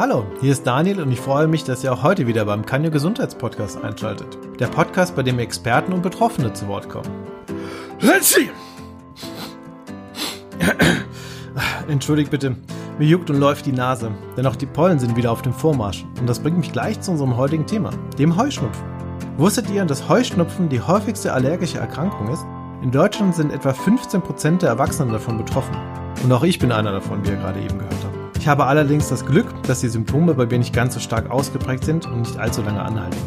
Hallo, hier ist Daniel und ich freue mich, dass ihr auch heute wieder beim Kanyo Gesundheitspodcast einschaltet. Der Podcast, bei dem Experten und Betroffene zu Wort kommen. Entschuldigt bitte, mir juckt und läuft die Nase, denn auch die Pollen sind wieder auf dem Vormarsch. Und das bringt mich gleich zu unserem heutigen Thema, dem Heuschnupfen. Wusstet ihr, dass Heuschnupfen die häufigste allergische Erkrankung ist? In Deutschland sind etwa 15% der Erwachsenen davon betroffen. Und auch ich bin einer davon, wie ihr gerade eben gehört habt. Ich habe allerdings das Glück, dass die Symptome bei mir nicht ganz so stark ausgeprägt sind und nicht allzu lange anhalten.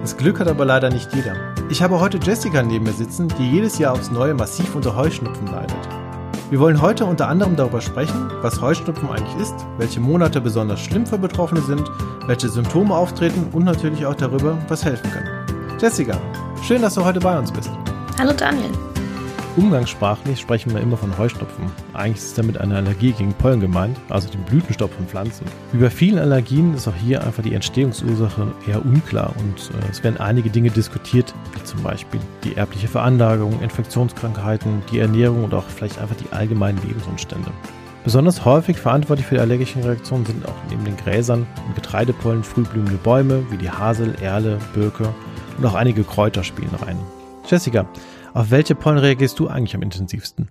Das Glück hat aber leider nicht jeder. Ich habe heute Jessica neben mir sitzen, die jedes Jahr aufs Neue massiv unter Heuschnupfen leidet. Wir wollen heute unter anderem darüber sprechen, was Heuschnupfen eigentlich ist, welche Monate besonders schlimm für Betroffene sind, welche Symptome auftreten und natürlich auch darüber, was helfen kann. Jessica, schön, dass du heute bei uns bist. Hallo Daniel. Umgangssprachlich sprechen wir immer von Heuschnupfen. Eigentlich ist damit eine Allergie gegen Pollen gemeint, also den Blütenstoff von Pflanzen. Wie bei vielen Allergien ist auch hier einfach die Entstehungsursache eher unklar und äh, es werden einige Dinge diskutiert, wie zum Beispiel die erbliche Veranlagung, Infektionskrankheiten, die Ernährung und auch vielleicht einfach die allgemeinen Lebensumstände. Besonders häufig verantwortlich für die allergischen Reaktionen sind auch neben den Gräsern und Getreidepollen frühblühende Bäume wie die Hasel, Erle, Birke und auch einige Kräuter spielen rein. Jessica, auf welche Pollen reagierst du eigentlich am intensivsten?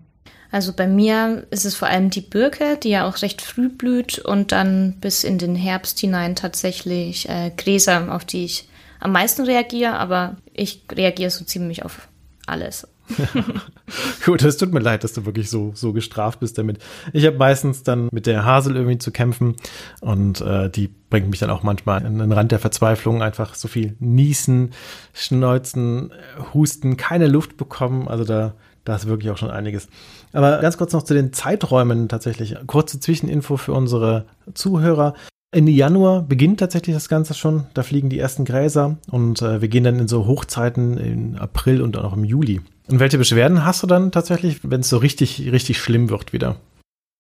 Also bei mir ist es vor allem die Birke, die ja auch recht früh blüht und dann bis in den Herbst hinein tatsächlich äh, Gräser, auf die ich am meisten reagiere, aber ich reagiere so ziemlich auf alles. Gut, es tut mir leid, dass du wirklich so, so gestraft bist damit. Ich habe meistens dann mit der Hasel irgendwie zu kämpfen und äh, die bringt mich dann auch manchmal an den Rand der Verzweiflung. Einfach so viel Niesen, Schneuzen, Husten, keine Luft bekommen. Also da, da ist wirklich auch schon einiges. Aber ganz kurz noch zu den Zeiträumen tatsächlich. Kurze Zwischeninfo für unsere Zuhörer. Ende Januar beginnt tatsächlich das Ganze schon. Da fliegen die ersten Gräser und äh, wir gehen dann in so Hochzeiten im April und auch im Juli. Und welche Beschwerden hast du dann tatsächlich, wenn es so richtig, richtig schlimm wird wieder?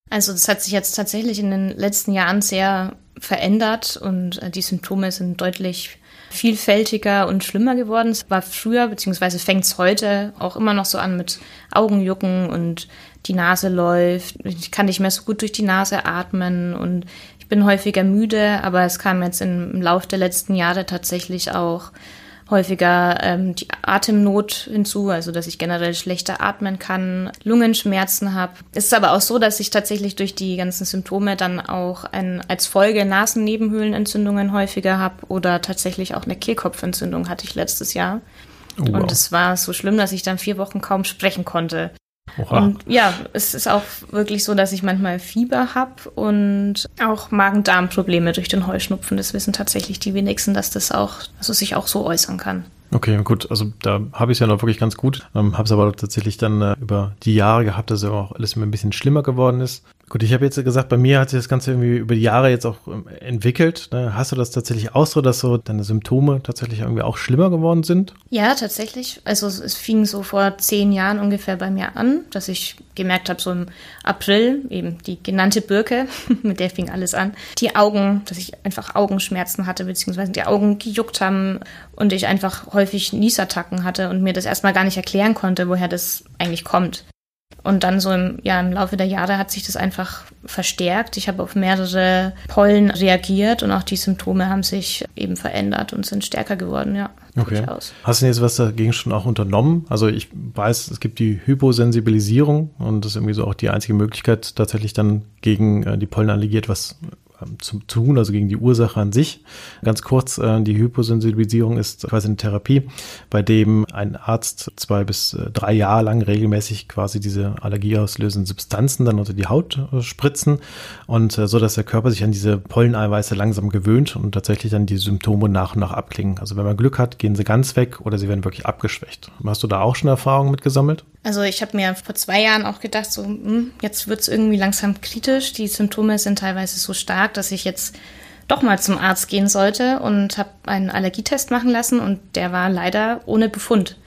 Also das hat sich jetzt tatsächlich in den letzten Jahren sehr verändert und äh, die Symptome sind deutlich vielfältiger und schlimmer geworden. Es war früher, beziehungsweise fängt es heute auch immer noch so an mit Augenjucken und die Nase läuft. Ich kann nicht mehr so gut durch die Nase atmen und ich bin häufiger müde, aber es kam jetzt im Lauf der letzten Jahre tatsächlich auch häufiger ähm, die Atemnot hinzu, also dass ich generell schlechter atmen kann, Lungenschmerzen habe. Es ist aber auch so, dass ich tatsächlich durch die ganzen Symptome dann auch ein, als Folge Nasennebenhöhlenentzündungen häufiger habe oder tatsächlich auch eine Kehlkopfentzündung hatte ich letztes Jahr. Oh, wow. Und es war so schlimm, dass ich dann vier Wochen kaum sprechen konnte. Oha. Und ja, es ist auch wirklich so, dass ich manchmal Fieber habe und auch Magen-Darm-Probleme durch den Heuschnupfen. Das wissen tatsächlich die wenigsten, dass das auch, also sich auch so äußern kann. Okay, gut. Also da habe ich es ja noch wirklich ganz gut. Ähm, habe es aber tatsächlich dann äh, über die Jahre gehabt, dass ja auch alles immer ein bisschen schlimmer geworden ist. Gut, ich habe jetzt gesagt, bei mir hat sich das Ganze irgendwie über die Jahre jetzt auch ähm, entwickelt. Ne? Hast du das tatsächlich auch so, dass so deine Symptome tatsächlich irgendwie auch schlimmer geworden sind? Ja, tatsächlich. Also es fing so vor zehn Jahren ungefähr bei mir an, dass ich gemerkt habe, so im April, eben die genannte Birke, mit der fing alles an, die Augen, dass ich einfach Augenschmerzen hatte, beziehungsweise die Augen gejuckt haben und ich einfach häufig Niesattacken hatte und mir das erstmal gar nicht erklären konnte, woher das eigentlich kommt. Und dann so im, ja, im Laufe der Jahre hat sich das einfach verstärkt. Ich habe auf mehrere Pollen reagiert und auch die Symptome haben sich eben verändert und sind stärker geworden, ja. Okay. Durchaus. Hast du denn jetzt was dagegen schon auch unternommen? Also ich weiß, es gibt die Hyposensibilisierung und das ist irgendwie so auch die einzige Möglichkeit, tatsächlich dann gegen äh, die Pollenallergie etwas zu tun, also gegen die Ursache an sich. Ganz kurz, äh, die Hyposensibilisierung ist quasi eine Therapie, bei dem ein Arzt zwei bis äh, drei Jahre lang regelmäßig quasi diese allergieauslösenden Substanzen dann unter die Haut äh, spritzen und so, dass der Körper sich an diese Polleneiweiße langsam gewöhnt und tatsächlich dann die Symptome nach und nach abklingen. Also wenn man Glück hat, gehen sie ganz weg oder sie werden wirklich abgeschwächt. Hast du da auch schon Erfahrungen mit gesammelt? Also ich habe mir vor zwei Jahren auch gedacht, so hm, jetzt wird es irgendwie langsam kritisch. Die Symptome sind teilweise so stark, dass ich jetzt doch mal zum Arzt gehen sollte und habe einen Allergietest machen lassen und der war leider ohne Befund.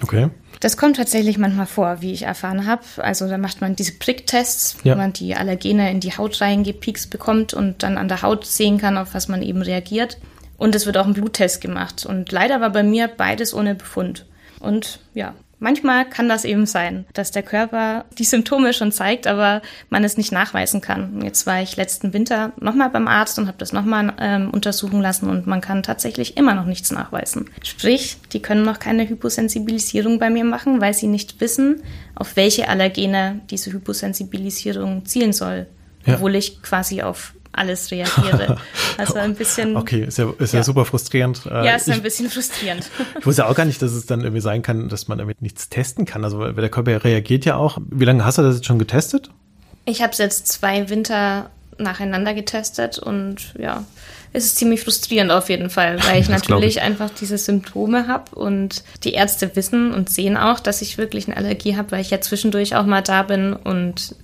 Okay. Das kommt tatsächlich manchmal vor, wie ich erfahren habe. Also da macht man diese Pricktests, ja. wo man die Allergene in die Haut reingepiekst bekommt und dann an der Haut sehen kann, auf was man eben reagiert. Und es wird auch ein Bluttest gemacht. Und leider war bei mir beides ohne Befund. Und ja, Manchmal kann das eben sein, dass der Körper die Symptome schon zeigt, aber man es nicht nachweisen kann. Jetzt war ich letzten Winter nochmal beim Arzt und habe das nochmal ähm, untersuchen lassen und man kann tatsächlich immer noch nichts nachweisen. Sprich, die können noch keine Hyposensibilisierung bei mir machen, weil sie nicht wissen, auf welche Allergene diese Hyposensibilisierung zielen soll. Ja. Obwohl ich quasi auf alles reagiere. Also ein bisschen. Okay, ist ja, ist ja. ja super frustrierend. Ja, ist ich, ein bisschen frustrierend. Ich wusste auch gar nicht, dass es dann irgendwie sein kann, dass man damit nichts testen kann. Also der Körper reagiert ja auch. Wie lange hast du das jetzt schon getestet? Ich habe es jetzt zwei Winter nacheinander getestet und ja, es ist ziemlich frustrierend auf jeden Fall, weil ich natürlich ich. einfach diese Symptome habe und die Ärzte wissen und sehen auch, dass ich wirklich eine Allergie habe, weil ich ja zwischendurch auch mal da bin und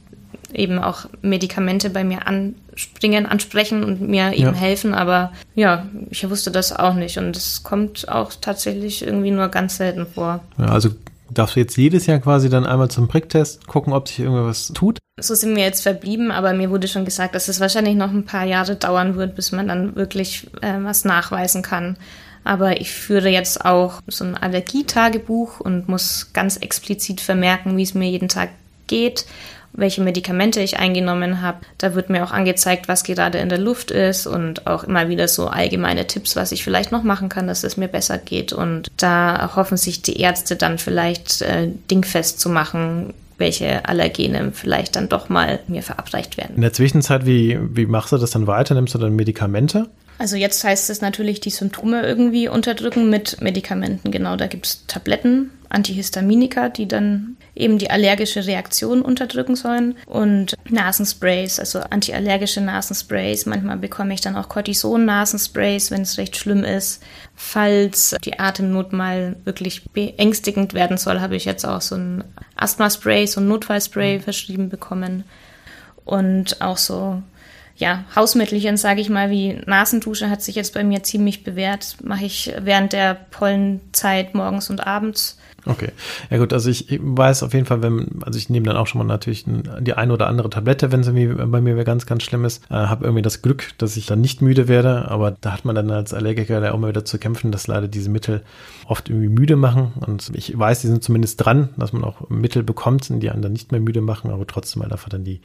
eben auch Medikamente bei mir anspringen, ansprechen und mir eben ja. helfen. Aber ja, ich wusste das auch nicht. Und es kommt auch tatsächlich irgendwie nur ganz selten vor. Ja, also darfst du jetzt jedes Jahr quasi dann einmal zum Pricktest gucken, ob sich irgendwas tut? So sind wir jetzt verblieben, aber mir wurde schon gesagt, dass es wahrscheinlich noch ein paar Jahre dauern wird, bis man dann wirklich äh, was nachweisen kann. Aber ich führe jetzt auch so ein Allergietagebuch und muss ganz explizit vermerken, wie es mir jeden Tag geht welche Medikamente ich eingenommen habe. Da wird mir auch angezeigt, was gerade in der Luft ist und auch immer wieder so allgemeine Tipps, was ich vielleicht noch machen kann, dass es mir besser geht. Und da hoffen sich die Ärzte dann vielleicht äh, dingfest zu machen, welche Allergene vielleicht dann doch mal mir verabreicht werden. In der Zwischenzeit, wie, wie machst du das dann weiter? Nimmst du dann Medikamente? Also jetzt heißt es natürlich, die Symptome irgendwie unterdrücken mit Medikamenten. Genau, da gibt es Tabletten, Antihistaminika, die dann eben die allergische Reaktion unterdrücken sollen und Nasensprays, also antiallergische Nasensprays. Manchmal bekomme ich dann auch Cortison-Nasensprays, wenn es recht schlimm ist. Falls die Atemnot mal wirklich beängstigend werden soll, habe ich jetzt auch so ein Asthma-Spray, so ein Notfallspray verschrieben bekommen. Und auch so ja, Hausmittelchen, sage ich mal, wie Nasendusche hat sich jetzt bei mir ziemlich bewährt. Mache ich während der Pollenzeit morgens und abends. Okay. Ja gut, also ich weiß auf jeden Fall, wenn, also ich nehme dann auch schon mal natürlich die eine oder andere Tablette, wenn es bei mir ganz, ganz schlimm ist. Äh, habe irgendwie das Glück, dass ich dann nicht müde werde, aber da hat man dann als Allergiker da auch mal wieder zu kämpfen, dass leider diese Mittel oft irgendwie müde machen. Und ich weiß, die sind zumindest dran, dass man auch Mittel bekommt, die einen dann nicht mehr müde machen, aber trotzdem halt einfach dann die,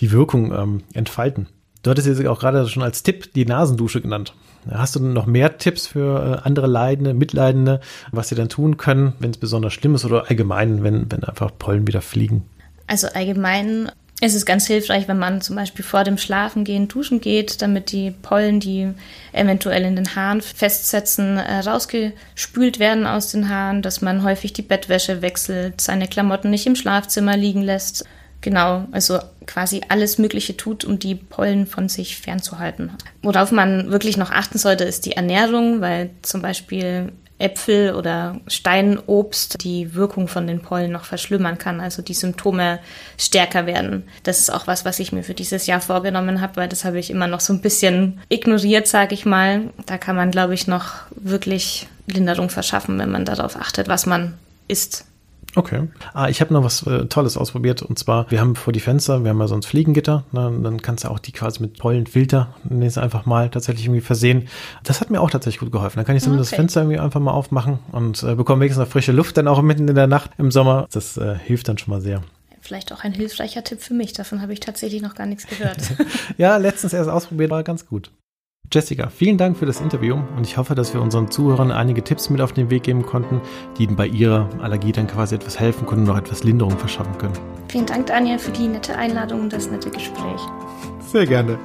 die Wirkung ähm, entfalten. Du hattest jetzt auch gerade schon als Tipp die Nasendusche genannt. Hast du noch mehr Tipps für äh, andere Leidende, Mitleidende, was sie dann tun können, wenn es besonders schlimm ist oder allgemein, wenn, wenn einfach Pollen wieder fliegen? Also allgemein ist es ganz hilfreich, wenn man zum Beispiel vor dem Schlafengehen duschen geht, damit die Pollen, die eventuell in den Haaren festsetzen, äh, rausgespült werden aus den Haaren, dass man häufig die Bettwäsche wechselt, seine Klamotten nicht im Schlafzimmer liegen lässt Genau, also quasi alles Mögliche tut, um die Pollen von sich fernzuhalten. Worauf man wirklich noch achten sollte, ist die Ernährung, weil zum Beispiel Äpfel oder Steinobst die Wirkung von den Pollen noch verschlimmern kann, also die Symptome stärker werden. Das ist auch was, was ich mir für dieses Jahr vorgenommen habe, weil das habe ich immer noch so ein bisschen ignoriert, sage ich mal. Da kann man, glaube ich, noch wirklich Linderung verschaffen, wenn man darauf achtet, was man isst. Okay. Ah, ich habe noch was äh, Tolles ausprobiert und zwar, wir haben vor die Fenster, wir haben ja sonst Fliegengitter, ne, dann kannst du auch die quasi mit Pollenfilter jetzt einfach mal tatsächlich irgendwie versehen. Das hat mir auch tatsächlich gut geholfen. Dann kann ich so okay. das Fenster irgendwie einfach mal aufmachen und äh, bekomme wenigstens noch frische Luft dann auch mitten in der Nacht im Sommer. Das äh, hilft dann schon mal sehr. Vielleicht auch ein hilfreicher Tipp für mich. Davon habe ich tatsächlich noch gar nichts gehört. ja, letztens erst ausprobiert, war ganz gut. Jessica, vielen Dank für das Interview und ich hoffe, dass wir unseren Zuhörern einige Tipps mit auf den Weg geben konnten, die ihnen bei ihrer Allergie dann quasi etwas helfen können und noch etwas Linderung verschaffen können. Vielen Dank, Daniel, für die nette Einladung und das nette Gespräch. Sehr gerne.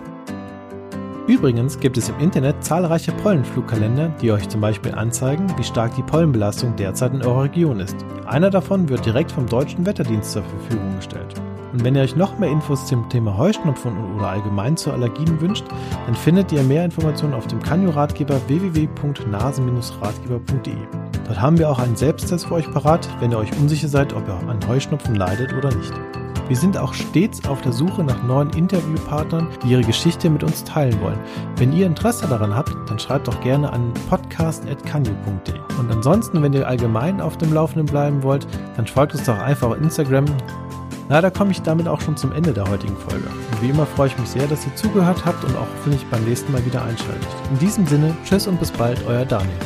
Übrigens gibt es im Internet zahlreiche Pollenflugkalender, die euch zum Beispiel anzeigen, wie stark die Pollenbelastung derzeit in eurer Region ist. Einer davon wird direkt vom Deutschen Wetterdienst zur Verfügung gestellt. Und wenn ihr euch noch mehr Infos zum Thema Heuschnupfen oder allgemein zu Allergien wünscht, dann findet ihr mehr Informationen auf dem Kanyo-Ratgeber www.nasen-ratgeber.de. Dort haben wir auch einen Selbsttest für euch parat, wenn ihr euch unsicher seid, ob ihr an Heuschnupfen leidet oder nicht. Wir sind auch stets auf der Suche nach neuen Interviewpartnern, die ihre Geschichte mit uns teilen wollen. Wenn ihr Interesse daran habt, dann schreibt doch gerne an podcast.kanyu.de. Und ansonsten, wenn ihr allgemein auf dem Laufenden bleiben wollt, dann folgt uns doch einfach auf Instagram Leider komme ich damit auch schon zum Ende der heutigen Folge. Und wie immer freue ich mich sehr, dass ihr zugehört habt und auch hoffentlich beim nächsten Mal wieder einschaltet. In diesem Sinne, tschüss und bis bald, euer Daniel.